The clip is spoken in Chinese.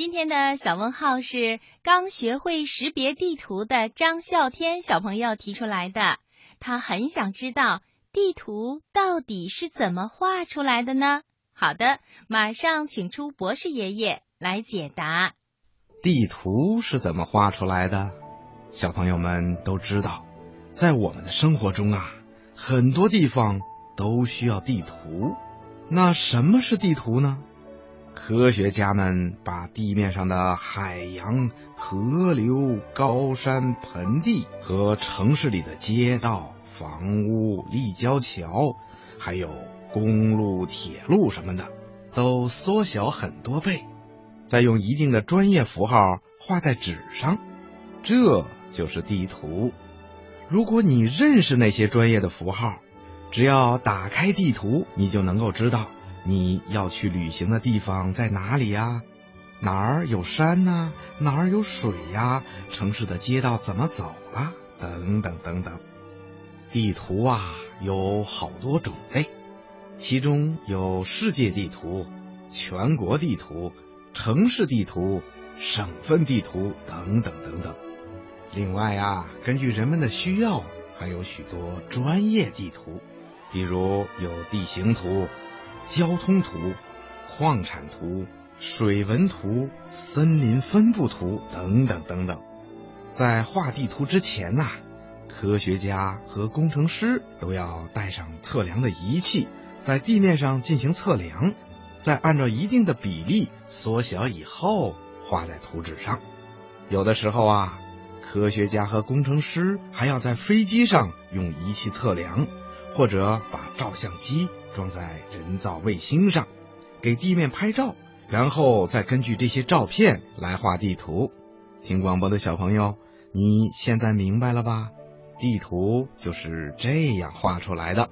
今天的小问号是刚学会识别地图的张孝天小朋友提出来的，他很想知道地图到底是怎么画出来的呢？好的，马上请出博士爷爷来解答。地图是怎么画出来的？小朋友们都知道，在我们的生活中啊，很多地方都需要地图。那什么是地图呢？科学家们把地面上的海洋、河流、高山、盆地和城市里的街道、房屋、立交桥，还有公路、铁路什么的，都缩小很多倍，再用一定的专业符号画在纸上，这就是地图。如果你认识那些专业的符号，只要打开地图，你就能够知道你要去旅行的地方在哪里呀？哪儿有山呢？哪儿有水呀？城市的街道怎么走啊？等等等等。地图啊，有好多种类，其中有世界地图、全国地图、城市地图、省份地图等等等等。另外啊，根据人们的需要，还有许多专业地图。比如有地形图、交通图、矿产图、水文图、森林分布图等等等等。在画地图之前呐，科学家和工程师都要带上测量的仪器，在地面上进行测量，再按照一定的比例缩小以后画在图纸上。有的时候啊，科学家和工程师还要在飞机上用仪器测量。或者把照相机装在人造卫星上，给地面拍照，然后再根据这些照片来画地图。听广播的小朋友，你现在明白了吧？地图就是这样画出来的。